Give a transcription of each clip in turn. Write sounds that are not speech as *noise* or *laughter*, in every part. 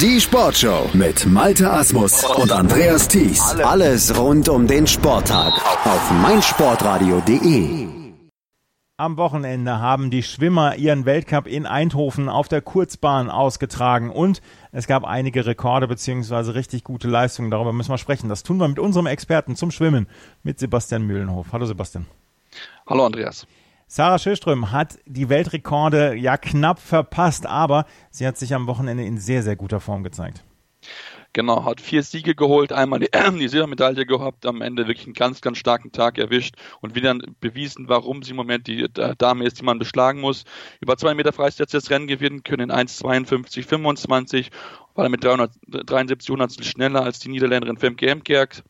Die Sportshow mit Malte Asmus und Andreas Thies. Alles rund um den Sporttag auf meinsportradio.de. Am Wochenende haben die Schwimmer ihren Weltcup in Eindhoven auf der Kurzbahn ausgetragen und es gab einige Rekorde bzw. richtig gute Leistungen. Darüber müssen wir sprechen. Das tun wir mit unserem Experten zum Schwimmen, mit Sebastian Mühlenhof. Hallo Sebastian. Hallo Andreas. Sarah Schillström hat die Weltrekorde ja knapp verpasst, aber sie hat sich am Wochenende in sehr, sehr guter Form gezeigt. Genau, hat vier Siege geholt, einmal die, *clears throat* die Silbermedaille gehabt, am Ende wirklich einen ganz, ganz starken Tag erwischt und wieder bewiesen, warum sie im Moment die Dame ist, die man beschlagen muss. Über zwei Meter Freistil das Rennen gewinnen können in 1,52,25, war damit 373 Hundertstel schneller als die Niederländerin Femke Emkerk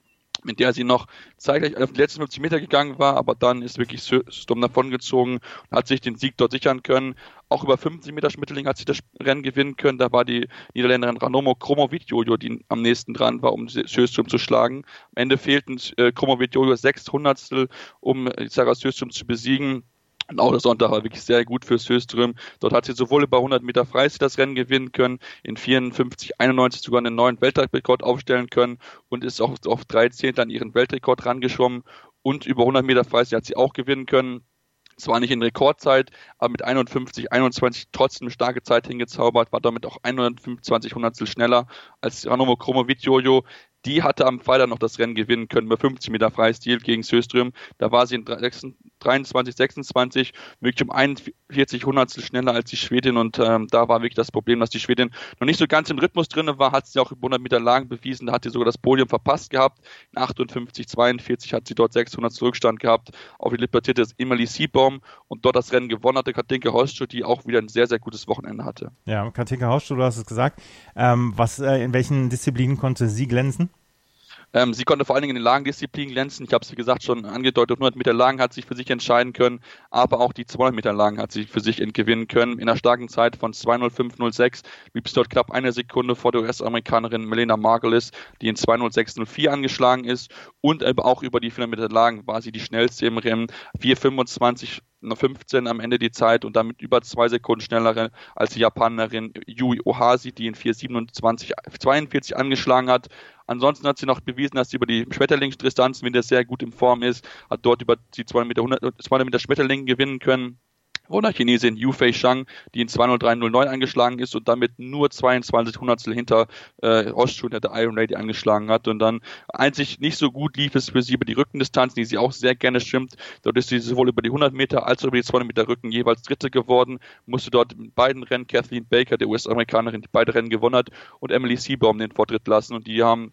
mit der sie noch zeitgleich auf die letzten 50 Meter gegangen war, aber dann ist wirklich Sturm davongezogen und hat sich den Sieg dort sichern können. Auch über 50 Meter Schmetterling hat sie das Rennen gewinnen können. Da war die Niederländerin Ranomo Kromovic-Jojo, die am nächsten dran war, um Sjöström zu schlagen. Am Ende fehlten äh, Kromovic-Jojo sechs Hundertstel, um Sarah Sjöström zu besiegen. Und auch der Sonntag war wirklich sehr gut für Söström. Dort hat sie sowohl über 100 Meter Freistil das Rennen gewinnen können, in 54, 91 sogar einen neuen Weltrekord aufstellen können und ist auch auf drei Zehntel an ihren Weltrekord rangeschwommen. Und über 100 Meter Freistil hat sie auch gewinnen können. Zwar nicht in Rekordzeit, aber mit 51, 21 trotzdem starke Zeit hingezaubert, war damit auch 125 Hundertstel schneller als Ranomo Kromovic Jojo, die hatte am Freitag noch das Rennen gewinnen können bei 50 Meter Freistil gegen Söström. Da war sie in 23, 26, wirklich um 41 Hundertstel schneller als die Schwedin und ähm, da war wirklich das Problem, dass die Schwedin noch nicht so ganz im Rhythmus drin war, hat sie auch über 100 Meter Lagen bewiesen, da hat sie sogar das Podium verpasst gehabt. In 58, 42 hat sie dort 600 Rückstand gehabt auf die libertierte Emily Seabaum und dort das Rennen gewonnen hatte, Katinka Hostschuh, die auch wieder ein sehr, sehr gutes Wochenende hatte. Ja, Katinka Hostschuh, du hast es gesagt. Ähm, was, äh, in welchen Disziplinen konnte sie glänzen? Ähm, sie konnte vor allen Dingen in den Lagendisziplinen glänzen. Ich habe es, wie gesagt, schon angedeutet. 100 Meter Lagen hat sie für sich entscheiden können, aber auch die 200 Meter Lagen hat sie für sich entgewinnen können. In einer starken Zeit von 2.05.06 blieb sie dort knapp eine Sekunde vor der US-Amerikanerin Melena Margulis, die in 2.06.04 angeschlagen ist. Und auch über die 400 Meter Lagen war sie die schnellste im Rennen. 4.25 15 am Ende die Zeit und damit über zwei Sekunden schneller als die Japanerin Yui Ohasi, die in 4,27, 42 angeschlagen hat. Ansonsten hat sie noch bewiesen, dass sie über die Schmetterlingsdistanzen wieder sehr gut in Form ist, hat dort über die 200 Meter, 100, 200 Meter Schmetterling gewinnen können. Runner-Chinesin Yu Fei Shang, die in 203.09 angeschlagen ist und damit nur 22 Hundertstel hinter äh, Ostschuh, der Iron Lady angeschlagen hat. Und dann einzig nicht so gut lief es für sie über die Rückendistanz, die sie auch sehr gerne schwimmt. Dort ist sie sowohl über die 100 Meter als auch über die 200 Meter Rücken jeweils Dritte geworden, musste dort in beiden Rennen Kathleen Baker, der US-Amerikanerin, die beide Rennen gewonnen hat, und Emily Seabaum den Vortritt lassen. Und die haben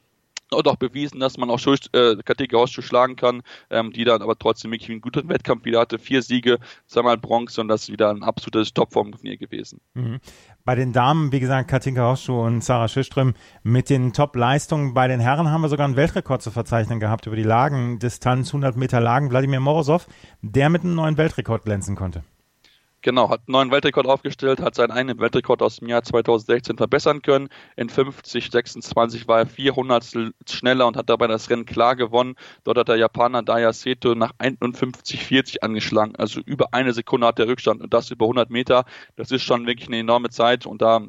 und auch bewiesen, dass man auch äh, Hostschuh schlagen kann, ähm, die dann aber trotzdem wirklich einen guten Wettkampf wieder hatte. Vier Siege, zweimal Bronze und das ist wieder ein absolutes Topform von ihr gewesen. Mhm. Bei den Damen, wie gesagt, Katinka Hostschuh und Sarah Schüström mit den Top-Leistungen. Bei den Herren haben wir sogar einen Weltrekord zu verzeichnen gehabt über die Lagendistanz, 100 Meter Lagen. Wladimir Morozov, der mit einem neuen Weltrekord glänzen konnte. Genau, hat einen neuen Weltrekord aufgestellt, hat seinen eigenen Weltrekord aus dem Jahr 2016 verbessern können. In 50, 26 war er 400 schneller und hat dabei das Rennen klar gewonnen. Dort hat der Japaner Daya Seto nach 51, 40 angeschlagen. Also über eine Sekunde hat der Rückstand und das über 100 Meter. Das ist schon wirklich eine enorme Zeit und da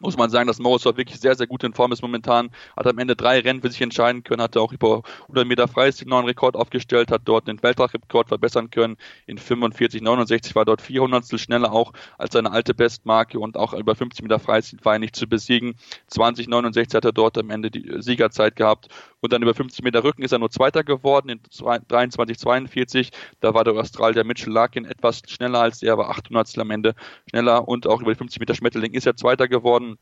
muss man sagen, dass Morozov wirklich sehr, sehr gut in Form ist momentan. Hat am Ende drei Rennen für sich entscheiden können, hatte auch über 100 Meter Freistil neuen Rekord aufgestellt, hat dort den Weltrekord verbessern können. In 45, 69 war dort 400 schneller auch als seine alte Bestmarke und auch über 50 Meter Freistil war er nicht zu besiegen. 20, 69 hat er dort am Ende die Siegerzeit gehabt und dann über 50 Meter Rücken ist er nur Zweiter geworden in 23, 42. Da war der Australier Mitchell Larkin etwas schneller als er, war 800 am Ende schneller und auch über die 50 Meter Schmetterling ist er Zweiter geworden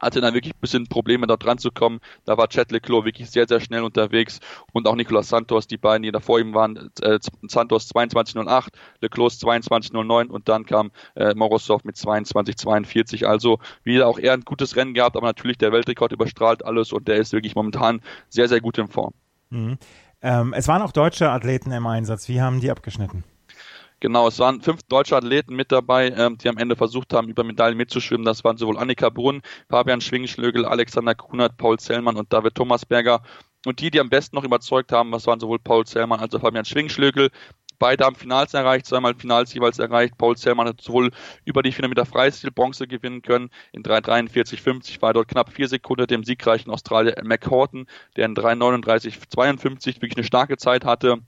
hatte dann wirklich ein bisschen Probleme da dran zu kommen. Da war Chad Leclos wirklich sehr, sehr schnell unterwegs und auch Nicolas Santos, die beiden, die da vor ihm waren, äh, Santos 22.08, Leclos 22.09 und dann kam äh, Morozov mit 22.42. Also wieder auch eher ein gutes Rennen gehabt, aber natürlich der Weltrekord überstrahlt alles und der ist wirklich momentan sehr, sehr gut in Form. Mhm. Ähm, es waren auch deutsche Athleten im Einsatz. Wie haben die abgeschnitten? Genau, es waren fünf deutsche Athleten mit dabei, ähm, die am Ende versucht haben, über Medaillen mitzuschwimmen. Das waren sowohl Annika Brunn, Fabian Schwingschlögel, Alexander Kunert, Paul Zellmann und David Thomasberger. Und die, die am besten noch überzeugt haben, das waren sowohl Paul Zellmann als auch Fabian Schwingschlögel. Beide haben Finals erreicht, zweimal Finals jeweils erreicht. Paul Zellmann hat sowohl über die 400 Meter Freistil Bronze gewinnen können. In 3,43,50 war dort knapp vier Sekunden dem siegreichen Australier McHorton, der in 3,39,52 wirklich eine starke Zeit hatte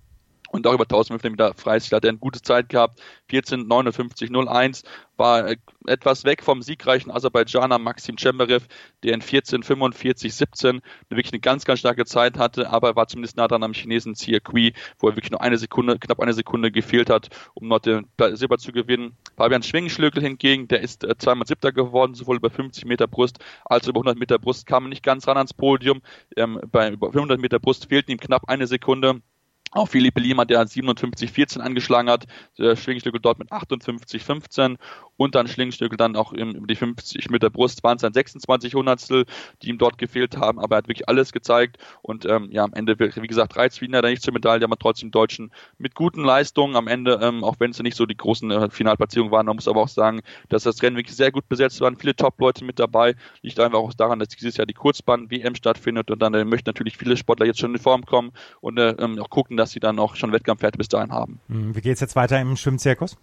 und auch über 1500 Meter Freistil hat er eine gute Zeit gehabt. 14,59,01 war äh, etwas weg vom siegreichen Aserbaidschaner Maxim Cemberev, der in 14,45,17 eine wirklich eine ganz, ganz starke Zeit hatte, aber war zumindest nah dran am Chinesen Xie Kui, wo er wirklich nur eine Sekunde, knapp eine Sekunde gefehlt hat, um noch den Silber zu gewinnen. Fabian Schwingenschlögel hingegen, der ist äh, zweimal Siebter geworden, sowohl über 50 Meter Brust als auch über 100 Meter Brust, kam nicht ganz ran ans Podium. Ähm, bei über 100 Meter Brust fehlten ihm knapp eine Sekunde. Auch Philippe Lima, der 57-14 angeschlagen hat, der Schwingstückel dort mit 58-15 und dann Schlingstückel dann auch im, über die 50 mit der Brust. Waren es dann 26 Hundertstel, die ihm dort gefehlt haben, aber er hat wirklich alles gezeigt. Und ähm, ja, am Ende, wie gesagt, reizt Wiener da nicht zur Medaille, aber trotzdem Deutschen mit guten Leistungen am Ende, ähm, auch wenn es nicht so die großen äh, Finalplatzierungen waren, man muss aber auch sagen, dass das Rennen wirklich sehr gut besetzt waren, viele Top-Leute mit dabei, liegt einfach auch daran, dass dieses Jahr die Kurzbahn-WM stattfindet. Und dann äh, möchten natürlich viele Sportler jetzt schon in Form kommen. Und äh, ähm, auch gucken, dass sie dann auch schon Wettkampfwerte bis dahin haben. Hm, wie geht es jetzt weiter im Schwimmzirkus?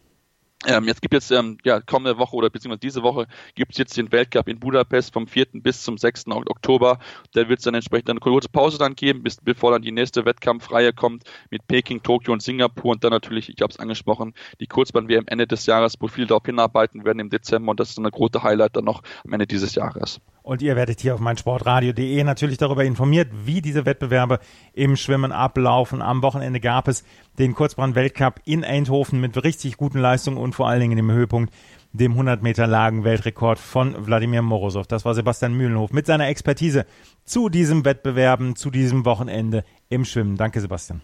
Ähm, jetzt gibt es ähm, ja kommende Woche oder beziehungsweise diese Woche gibt es jetzt den Weltcup in Budapest vom 4. bis zum 6. Oktober. Da wird es dann entsprechend eine kurze Pause dann geben, bis, bevor dann die nächste Wettkampfreihe kommt mit Peking, Tokio und Singapur und dann natürlich, ich habe es angesprochen, die Kurzbahn-WM Ende des Jahres, wo viele darauf hinarbeiten werden im Dezember und das ist dann eine große Highlight dann noch am Ende dieses Jahres. Und ihr werdet hier auf meinsportradio.de natürlich darüber informiert, wie diese Wettbewerbe im Schwimmen ablaufen. Am Wochenende gab es den Kurzbahn-Weltcup in Eindhoven mit richtig guten Leistungen und vor allen Dingen dem Höhepunkt dem 100 Meter Lagen-Weltrekord von Wladimir Morosow. Das war Sebastian Mühlenhof mit seiner Expertise zu diesem Wettbewerben, zu diesem Wochenende im Schwimmen. Danke, Sebastian.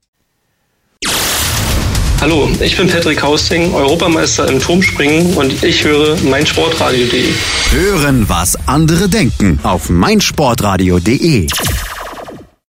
Hallo, ich bin Patrick Hausting, Europameister im Turmspringen und ich höre meinsportradio.de. Hören, was andere denken auf meinsportradio.de.